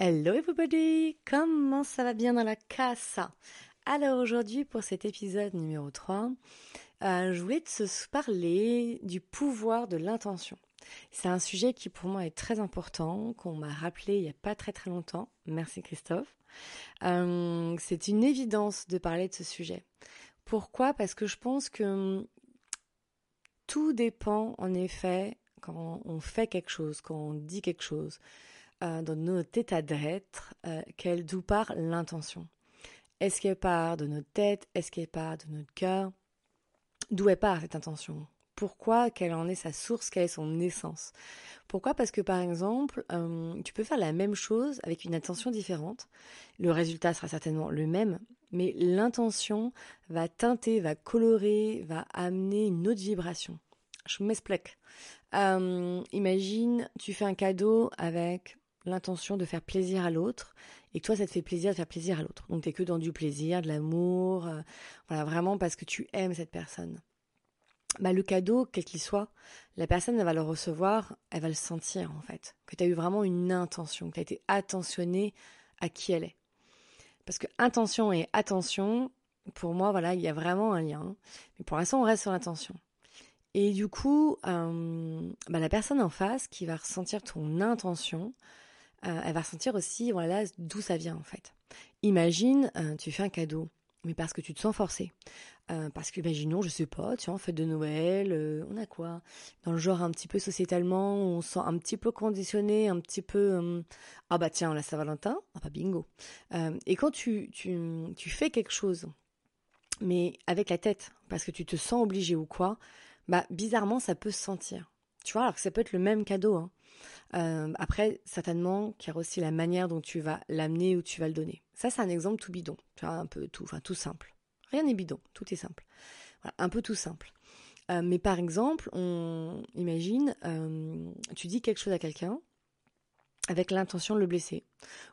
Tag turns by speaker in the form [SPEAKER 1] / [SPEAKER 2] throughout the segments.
[SPEAKER 1] Hello everybody, comment ça va bien dans la casa Alors aujourd'hui pour cet épisode numéro 3, euh, je voulais te parler du pouvoir de l'intention. C'est un sujet qui pour moi est très important, qu'on m'a rappelé il n'y a pas très très longtemps. Merci Christophe. Euh, c'est une évidence de parler de ce sujet. Pourquoi? Parce que je pense que hum, tout dépend en effet quand on fait quelque chose, quand on dit quelque chose, euh, dans notre état d'être, euh, qu'elle d'où part l'intention. Est-ce qu'elle part de notre tête? Est-ce qu'elle part de notre cœur? D'où elle part cette intention? Pourquoi? Quelle en est sa source? Quelle est son essence? Pourquoi? Parce que par exemple, euh, tu peux faire la même chose avec une intention différente. Le résultat sera certainement le même, mais l'intention va teinter, va colorer, va amener une autre vibration. Je m'explique. imagine, tu fais un cadeau avec l'intention de faire plaisir à l'autre et que toi ça te fait plaisir de faire plaisir à l'autre. Donc t'es que dans du plaisir, de l'amour, euh, voilà vraiment parce que tu aimes cette personne. Bah le cadeau, quel qu'il soit, la personne elle va le recevoir, elle va le sentir en fait, que tu as eu vraiment une intention, que tu as été attentionné à qui elle est. Parce que intention et attention, pour moi voilà, il y a vraiment un lien. Mais pour l'instant on reste sur l'intention. Et du coup, euh, bah, la personne en face qui va ressentir ton intention, euh, elle va ressentir aussi voilà d'où ça vient en fait. Imagine, euh, tu fais un cadeau, mais parce que tu te sens forcé. Euh, parce que, imaginons, je sais pas, tu vois, en fête de Noël, on a quoi? Dans le genre un petit peu sociétalement, on se sent un petit peu conditionné, un petit peu, ah bah tiens, la Saint-Valentin, ah bah bingo. et quand tu, tu, tu fais quelque chose, mais avec la tête, parce que tu te sens obligé ou quoi, bah bizarrement, ça peut se sentir. Tu alors ça peut être le même cadeau, hein. Euh, après, certainement qu'il y a aussi la manière dont tu vas l'amener ou tu vas le donner. Ça, c'est un exemple tout bidon, tu vois, un peu tout, enfin tout simple. Rien n'est bidon, tout est simple. Voilà, un peu tout simple. Euh, mais par exemple, on imagine, euh, tu dis quelque chose à quelqu'un avec l'intention de le blesser,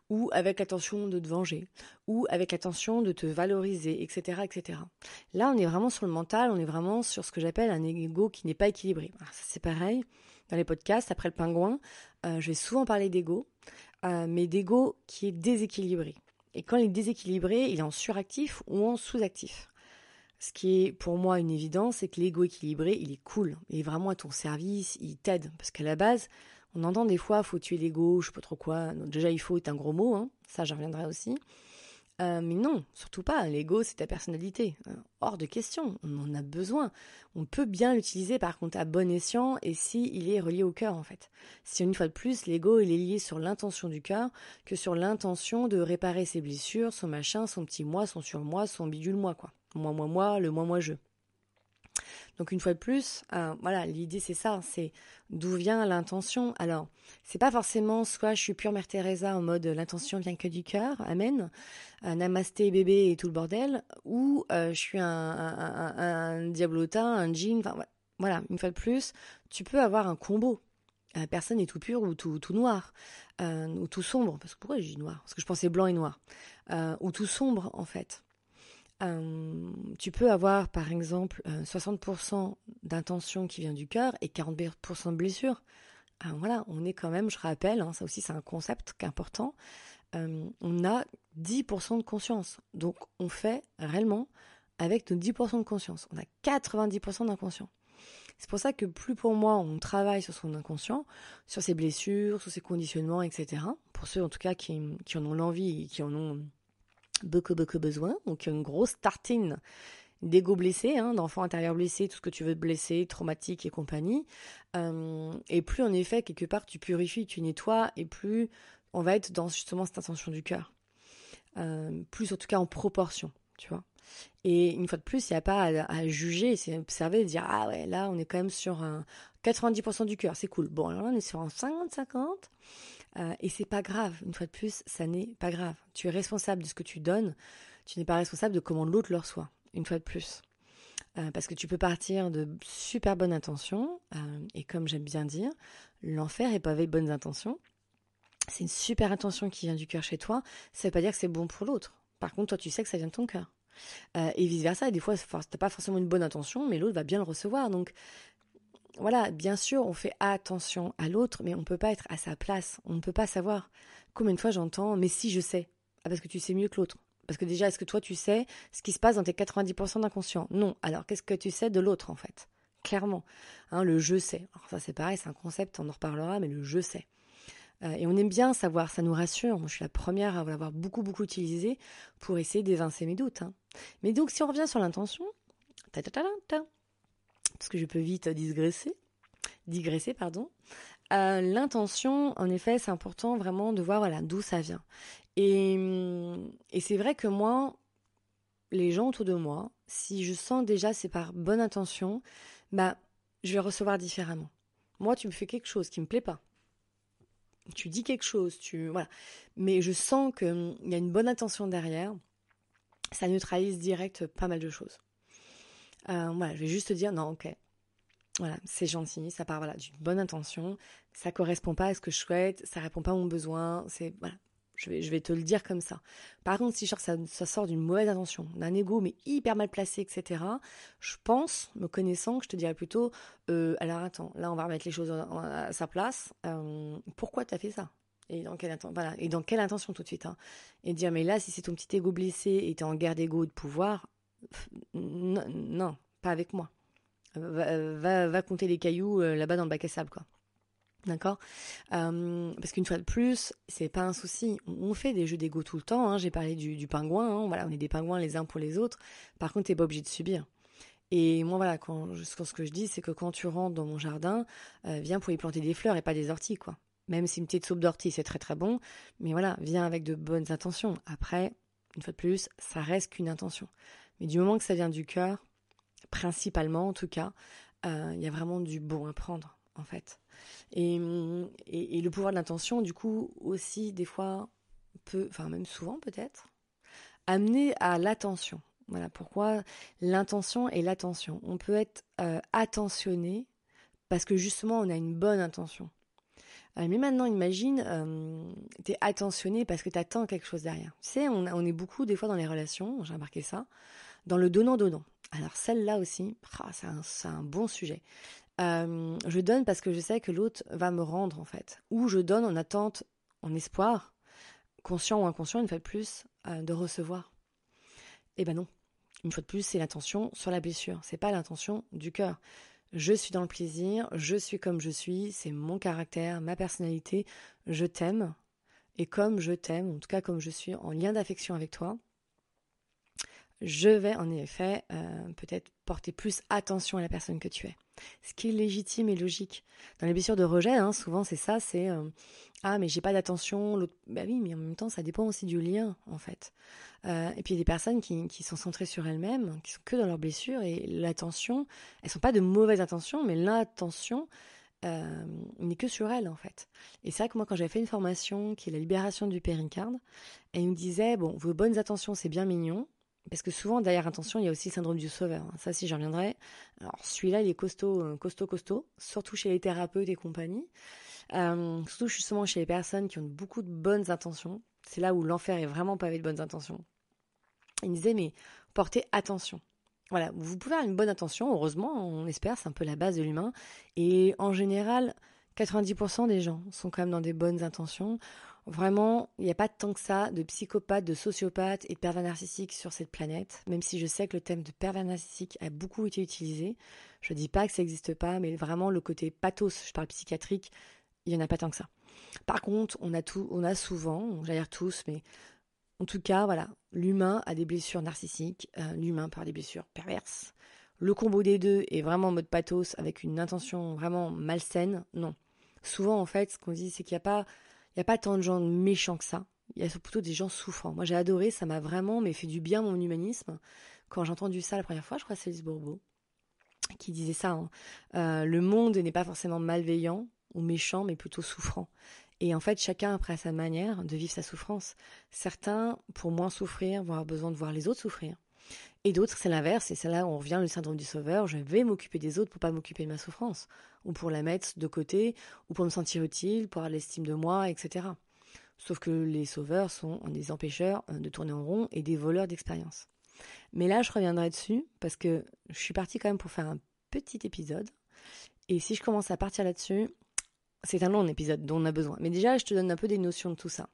[SPEAKER 1] ou avec l'intention de te venger, ou avec l'intention de te valoriser, etc., etc. Là, on est vraiment sur le mental, on est vraiment sur ce que j'appelle un ego qui n'est pas équilibré. c'est pareil dans les podcasts, après le pingouin, euh, je vais souvent parler d'ego, euh, mais d'ego qui est déséquilibré. Et quand il est déséquilibré, il est en suractif ou en sous-actif. Ce qui est pour moi une évidence, c'est que l'ego équilibré, il est cool, il est vraiment à ton service, il t'aide. Parce qu'à la base, on entend des fois, faut tuer l'ego, je sais pas trop quoi. déjà, il faut est un gros mot, hein. ça j'en reviendrai aussi. Euh, mais non, surtout pas. L'ego, c'est ta personnalité. Euh, hors de question. On en a besoin. On peut bien l'utiliser, par contre, à bon escient et si il est relié au cœur, en fait. Si une fois de plus, l'ego, il est lié sur l'intention du cœur que sur l'intention de réparer ses blessures, son machin, son petit moi, son surmoi, son bidule moi, quoi. Moi, moi, moi, le moi, moi, je. Donc une fois de plus, euh, voilà, l'idée c'est ça, c'est d'où vient l'intention. Alors, c'est pas forcément soit je suis pure Mère Teresa en mode l'intention vient que du cœur, amen, un namasté bébé et tout le bordel, ou euh, je suis un, un, diablotin, un jean, voilà, une fois de plus, tu peux avoir un combo. Euh, personne n'est tout pur ou tout, tout noir, ou tout sombre, parce que pourquoi je dis noir? Parce que je pensais blanc et noir, ou tout sombre en fait. Tu peux avoir par exemple 60% euh, d'intention qui vient du cœur et 40% de blessure. Euh, voilà, on est quand même, je rappelle, hein, ça aussi c'est un concept important, on a 10% de conscience. Donc on fait réellement avec nos 10% de conscience. On a 90% d'inconscient. C'est pour ça que plus pour moi on travaille sur son inconscient, sur ses blessures, sur ses conditionnements, etc. Pour ceux en tout cas qui, qui en ont l'envie et qui en ont beaucoup, beaucoup besoin. Donc, une grosse tartine d'ego blessé, hein, d'enfants intérieurs blessés, tout ce que tu veux blesser, traumatique et compagnie. Euh, et plus, en effet, quelque part, tu purifies, tu nettoies, et plus on va être dans justement cette intention du cœur. Euh, plus, en tout cas, en proportion, tu vois. Et une fois de plus, il n'y a pas à, juger, c'est observer dire Ah ouais, là, on est quand même sur un 90% du cœur, c'est cool. Bon, alors là, on est sur un 50-50. Euh, et c'est pas grave, une fois de plus, ça n'est pas grave. Tu es responsable de ce que tu donnes, tu n'es pas responsable de comment l'autre le reçoit, une fois de plus. Euh, parce que tu peux partir de super bonnes intentions, euh, et comme j'aime bien dire, l'enfer est pavé de bonnes intentions. C'est une super intention qui vient du cœur chez toi, ça veut pas dire que c'est bon pour l'autre. Par contre, toi, tu sais que ça vient de ton cœur. et vice versa, et des fois, t'as pas forcément une bonne intention, mais l'autre va bien le recevoir. Donc, voilà, bien sûr, on fait attention à l'autre, mais on ne peut pas être à sa place. On ne peut pas savoir. Combien de fois j'entends, mais si je sais. Ah, parce que tu sais mieux que l'autre. Parce que déjà, est-ce que toi, tu sais ce qui se passe dans tes 90% d'inconscient? Non. Alors, qu'est-ce que tu sais de l'autre, en fait? Clairement. Hein, le je sais. Alors, ça, c'est pareil, c'est un concept, on en reparlera, mais le je sais. Euh, et on aime bien savoir, ça nous rassure. Moi, je suis la première à l'avoir beaucoup, beaucoup utilisé pour essayer d'évincer mes doutes. Hein. Mais donc, si on revient sur l'intention, parce que je peux vite digresser, digresser, pardon. Euh, l'intention, en effet, c'est important vraiment de voir voilà d'où ça vient. Et, et c'est vrai que moi, les gens autour de moi, si je sens déjà c'est par bonne intention, bah je vais recevoir différemment. Moi, tu me fais quelque chose qui me plaît pas. Tu dis quelque chose, tu voilà, mais je sens qu'il y a une bonne intention derrière. Ça neutralise direct pas mal de choses. Euh, voilà, je vais juste te dire non, ok. Voilà, c'est gentil, ça part voilà d'une bonne intention, ça correspond pas à ce que je souhaite, ça répond pas à mon besoin, c'est voilà, je vais, je vais te le dire comme ça. Par contre, si ça, ça sort d'une mauvaise intention, d'un ego mais hyper mal placé, etc., je pense, me connaissant, que je te dirais plutôt, euh, alors attends, là on va remettre les choses à, sa place. Euh, pourquoi tu as fait ça? Et dans quelle voilà et dans quelle intention tout de suite hein et dire mais là si c'est ton petit ego blessé et t'es en guerre d'ego de pouvoir non, pas avec moi va, va, compter les cailloux euh, là-bas dans le bac à sable quoi D'accord? Euh, Parce qu'une fois de plus, c'est pas un souci. On fait des jeux d'ego tout le temps. Hein. J'ai parlé du, pingouin. Hein. Voilà, on est des pingouins les uns pour les autres. Par contre, t'es pas obligé de subir. Et moi, voilà, quand ce que je dis, c'est que quand tu rentres dans mon jardin, euh, viens pour y planter des fleurs et pas des orties, quoi. Même si une petite soupe d'ortie, c'est très très bon. Mais voilà, viens avec de bonnes intentions. Après, une fois de plus, ça reste qu'une intention. Mais du moment que ça vient du cœur, principalement en tout cas, euh, il y a vraiment du bon à prendre, en fait. Et, le pouvoir de l'intention, du coup, aussi, des fois, peut, enfin même souvent peut-être, amener à l'attention. Voilà pourquoi l'intention et l'attention. On peut être euh, attentionné parce que justement on a une bonne intention. Mais maintenant, imagine, euh, tu es attentionné parce que tu attends quelque chose derrière. Tu sais, on, on, est beaucoup des fois dans les relations, j'ai remarqué ça, dans le donnant-donnant. Alors celle-là aussi, ah, c'est un, bon sujet. Euh, je donne parce que je sais que l'autre va me rendre en fait. Ou je donne en attente, en espoir, conscient ou inconscient, une fois de plus, euh, de recevoir. Eh ben non. Une fois de plus, c'est l'intention sur la blessure. C'est pas l'intention du cœur. Je suis dans le plaisir, je suis comme je suis, c'est mon caractère, ma personnalité, je t'aime. Et comme je t'aime, en tout cas comme je suis en lien d'affection avec toi, je vais en effet euh, peut-être porter plus attention à la personne que tu es. Ce qui est légitime et logique. Dans les blessures de rejet, hein, souvent c'est ça, c'est euh, ah mais j'ai pas d'attention, l'autre bah oui, mais en même temps ça dépend aussi du lien en fait. Euh, et puis il y a des personnes qui, sont centrées sur elles-mêmes, qui sont que dans leurs blessures et l'attention, elles sont pas de mauvaises intentions, mais l'attention n'est que sur elles en fait. Et c'est vrai que moi quand j'avais fait une formation qui est la libération du péricarde, elle me disait bon vos bonnes intentions c'est bien mignon, parce que souvent, derrière intention, il y a aussi le syndrome du sauveur. Ça, si j'en reviendrai. Alors, celui-là, il est costaud, euh, costaud, costaud, surtout chez les thérapeutes et compagnie. Euh, surtout justement chez les personnes qui ont beaucoup de bonnes intentions. C'est là où l'enfer est vraiment pavé de bonnes intentions. Il me disait, mais portez attention. Voilà, vous pouvez avoir une bonne intention, heureusement, on espère, c'est un peu la base de l'humain. Et en général, 90% des gens sont quand même dans des bonnes intentions. Vraiment, il n'y a pas tant que ça de psychopathes, de sociopathes et de pervers narcissiques sur cette planète, même si je sais que le thème de pervers narcissique a beaucoup été utilisé. Je ne dis pas que ça n'existe pas, mais vraiment le côté pathos, je parle psychiatrique, il n'y en a pas tant que ça. Par contre, on a, tout, on a souvent, j'allais dire tous, mais en tout cas, voilà, l'humain a des blessures narcissiques, euh, l'humain avoir des blessures perverses. Le combo des deux est vraiment en mode pathos avec une intention vraiment malsaine. Non. Souvent, en fait, ce qu'on dit, c'est qu'il n'y a pas il n'y a pas tant de gens méchants que ça. Il y a plutôt des gens souffrants. Moi, j'ai adoré, ça m'a vraiment mais fait du bien mon humanisme. Quand j'ai entendu ça la première fois, je crois que c'est Lise Bourbeau qui disait ça. Hein. Euh, le monde n'est pas forcément malveillant ou méchant, mais plutôt souffrant. Et en fait, chacun après sa manière de vivre sa souffrance. Certains, pour moins souffrir, vont avoir besoin de voir les autres souffrir. Et d'autres, c'est l'inverse, et c'est là où on revient le syndrome du sauveur, je vais m'occuper des autres pour pas m'occuper de ma souffrance, ou pour la mettre de côté, ou pour me sentir utile, pour avoir l'estime de moi, etc. Sauf que les sauveurs sont des empêcheurs euh, de tourner en rond et des voleurs d'expérience. Mais là, je reviendrai dessus, parce que je suis partie quand même pour faire un petit épisode, Et si je commence à partir là-dessus, c'est un long épisode dont on a besoin. Mais déjà, je te donne un peu des notions de tout ça,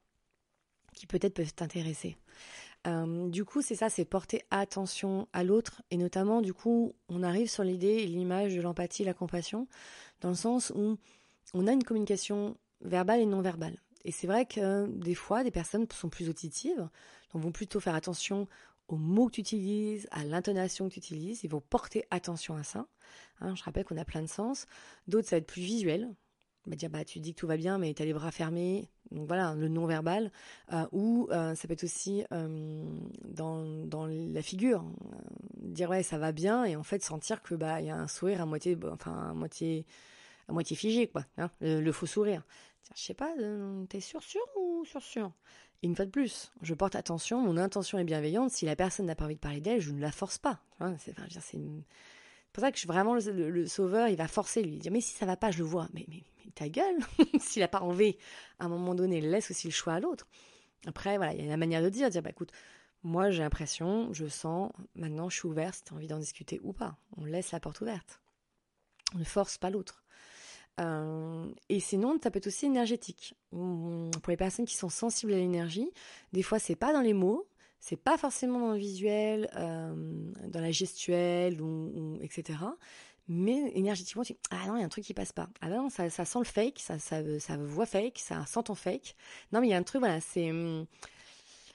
[SPEAKER 1] qui peut-être peuvent t'intéresser. Euh, du coup, c'est ça, c'est porter attention à l'autre, et notamment, du coup, on arrive sur l'idée et l'image de l'empathie, la compassion, dans le sens où on a une communication verbale et non verbale. Et c'est vrai que des fois, des personnes sont plus auditives, donc vont plutôt faire attention aux mots que tu utilises, à l'intonation que tu utilises, ils vont porter attention à ça. Hein, je rappelle qu'on a plein de sens. D'autres, ça va être plus visuel. Va dire, bah, tu dis que tout va bien, mais tu as les bras fermés. Donc voilà, le non-verbal. Euh, ou euh, ça peut être aussi euh, dans, dans, la figure. dire, ouais, ça va bien, et en fait, sentir que bah, y a un sourire à moitié, enfin, à moitié, à moitié figé, quoi. Hein, le, faux sourire. Je sais pas, t'es sûr, sûr ou sûr, sûr? Une fois de plus, je porte attention, mon intention est bienveillante. Si la personne n'a pas envie de parler d'elle, je ne la force pas. C'est pour ça que je, vraiment le, sauveur, il va forcer lui, dire mais si ça va pas, je le vois. Mais, mais, ta gueule, s'il n'a pas envie, à un moment donné, laisse aussi le choix à l'autre. Après, voilà, il y a la manière de dire, dire bah écoute, moi j'ai l'impression, je sens, maintenant je suis ouvert si tu as envie d'en discuter ou pas. On laisse la porte ouverte. On ne force pas l'autre. Euh, et sinon, ça peut être aussi énergétique. Pour les personnes qui sont sensibles à l'énergie, des fois, c'est pas dans les mots, c'est pas forcément dans le visuel, euh, dans la gestuelle, etc. Mais énergétiquement, tu dis, ah non, il y a un truc qui passe pas. Ah non, ça, sent le fake, ça, voit fake, ça sent ton fake. Non, mais il y a un truc, voilà, c'est hum,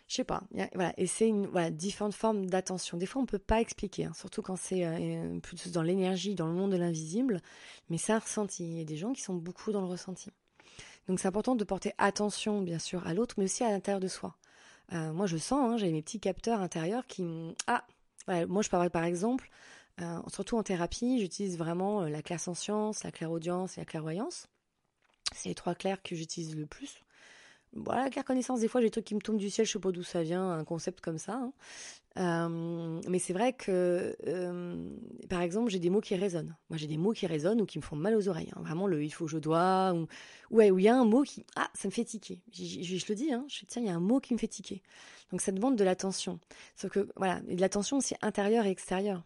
[SPEAKER 1] je sais pas, voilà, et c'est voilà, différentes formes d'attention. Des fois, on peut pas expliquer, hein, surtout quand c'est euh, plus dans l'énergie, dans le monde de l'invisible, mais c'est un ressenti. Il y a des gens qui sont beaucoup dans le ressenti. Donc, c'est important de porter attention, bien sûr, à l'autre, mais aussi à l'intérieur de soi. Euh, moi, je sens, hein, j'ai mes petits capteurs intérieurs qui, ah, moi, je parle par exemple, euh, surtout en thérapie, j'utilise vraiment la clairsentience, la clairaudience et la clairvoyance. C'est les trois clairs que j'utilise le plus voilà, la connaissance, des fois, j'ai des trucs qui me tombent du ciel, je sais pas d'où ça vient, un concept comme ça. Hein. Euh, mais c'est vrai que, euh, par exemple, j'ai des mots qui résonnent. Moi, j'ai des mots qui résonnent ou qui me font mal aux oreilles. Hein. Vraiment, le il faut, je dois, ou ouais, où il y a un mot qui, ah, ça me fait tiquer. Je, le dis, hein, je tiens, il y a un mot qui me fait tiquer. Donc, ça demande de l'attention. Sauf que, voilà, et de l'attention aussi intérieure et extérieure.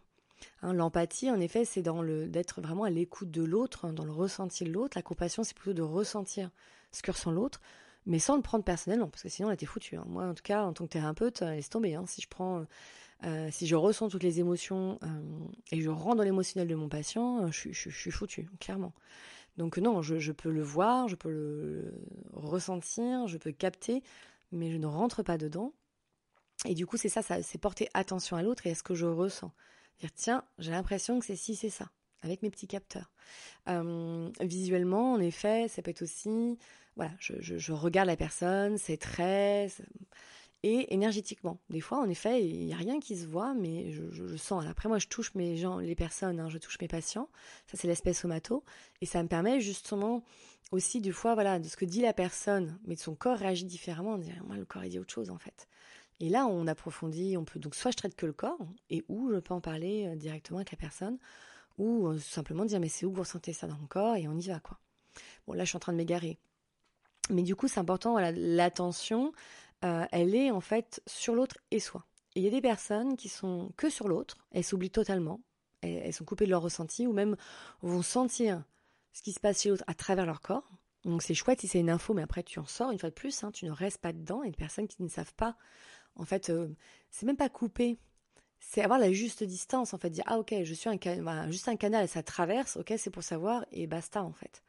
[SPEAKER 1] L'empathie, en effet, c'est dans le d'être vraiment à l'écoute de l'autre, dans le ressenti de l'autre. La compassion, c'est plutôt de ressentir ce que ressent l'autre mais sans le prendre personnellement, parce que sinon là t'es foutu. Hein. Moi en tout cas, en tant que thérapeute, euh, laisse tomber. Hein. Si je prends, euh, si je ressens toutes les émotions euh, et je rentre dans l'émotionnel de mon patient, je, suis foutu, clairement. Donc non, je, peux le voir, je peux le ressentir, je peux capter, mais je ne rentre pas dedans. Et du coup, c'est ça, ça c'est porter attention à l'autre et à ce que je ressens. Dire tiens, j'ai l'impression que c'est si, c'est ça, avec mes petits capteurs. visuellement, en effet, ça peut être aussi voilà, je, regarde la personne, ses traits, et énergétiquement. Des fois, en effet, il n'y a rien qui se voit, mais je, sens. Après, moi, je touche mes gens, les personnes, hein, je touche mes patients. Ça, c'est l'aspect somato. Et ça me permet justement aussi, du fois, voilà, de ce que dit la personne, mais de son corps réagit différemment. On dirait, moi, le corps, il dit autre chose, en fait. Et là, on approfondit, on peut, donc, soit je traite que le corps, et où je peux en parler euh, directement avec la personne, ou euh, simplement dire, mais c'est où vous ressentez ça dans le corps, et on y va, quoi. Bon, là, je suis en train de m'égarer. Mais du coup, c'est important, voilà, l'attention, euh, elle est en fait sur l'autre et soi. Et il y a des personnes qui sont que sur l'autre, elles s'oublient totalement, elles, sont coupées de leur ressenti, ou même vont sentir ce qui se passe chez l'autre à travers leur corps. Donc c'est chouette si c'est une info, mais après tu en sors une fois de plus, hein, tu ne restes pas dedans. Et des personnes qui ne savent pas, en fait, euh, c'est même pas couper, c'est avoir la juste distance, en fait, dire ah ok, je suis un juste un canal, ça traverse, ok, c'est pour savoir et basta en fait.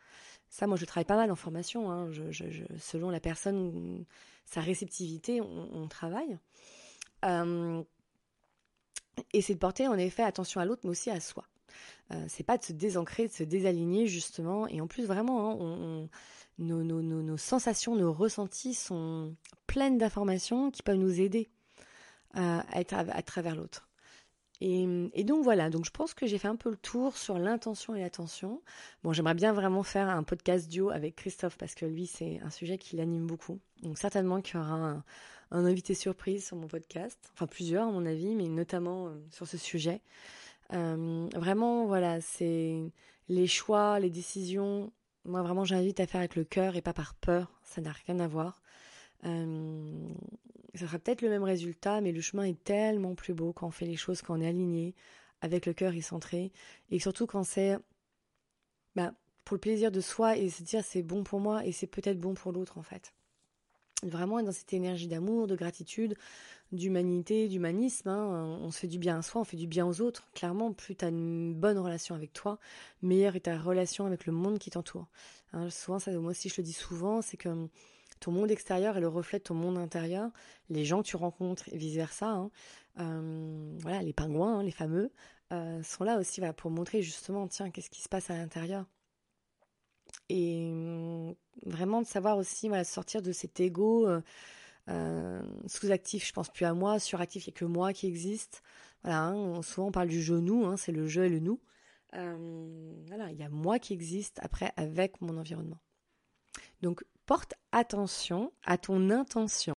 [SPEAKER 1] Ça, moi, je travaille pas mal en formation. Hein. selon la personne, sa réceptivité, on, travaille. Euh, et c'est de porter en effet attention à l'autre, mais aussi à soi. Euh, c'est pas de se désancrer, de se désaligner justement. Et en plus, vraiment, hein, nos, sensations, nos ressentis sont pleines d'informations qui peuvent nous aider à à travers l'autre. Et, donc voilà, donc je pense que j'ai fait un peu le tour sur l'intention et l'attention. Bon, j'aimerais bien vraiment faire un podcast duo avec Christophe parce que lui, c'est un sujet qui l'anime beaucoup. Donc certainement qu'il y aura un, invité surprise sur mon podcast, enfin plusieurs à mon avis, mais notamment euh, sur ce sujet. Euh, vraiment, voilà, c'est les choix, les décisions. Moi, vraiment, j'invite à faire avec le cœur et pas par peur. Ça n'a rien à voir. Euh, ça sera peut-être le même résultat, mais le chemin est tellement plus beau quand on fait les choses, quand on est aligné, avec le cœur et centré, et surtout quand c'est bah, pour le plaisir de soi et se dire c'est bon pour moi et c'est peut-être bon pour l'autre en fait. Vraiment dans cette énergie d'amour, de gratitude, d'humanité, d'humanisme. Hein. On se fait du bien à soi, on fait du bien aux autres. Clairement, plus tu as une bonne relation avec toi, meilleure est ta relation avec le monde qui t'entoure. Hein, souvent, ça, moi aussi je le dis souvent, c'est que ton monde extérieur est le reflet de ton monde intérieur. Les gens que tu rencontres et vice-versa. Hein. Euh, voilà, les pingouins, les fameux, euh, sont là aussi pour montrer justement, tiens, qu'est-ce qui se passe à l'intérieur. Et hum, vraiment de savoir aussi sortir de cet ego euh, sous-actif, je pense plus à moi, suractif, il n'y a que moi qui existe. Voilà, hein, souvent on parle du genou, hein, c'est le je et le nous. voilà, il y a moi qui existe après avec mon environnement. Donc porte attention à ton intention.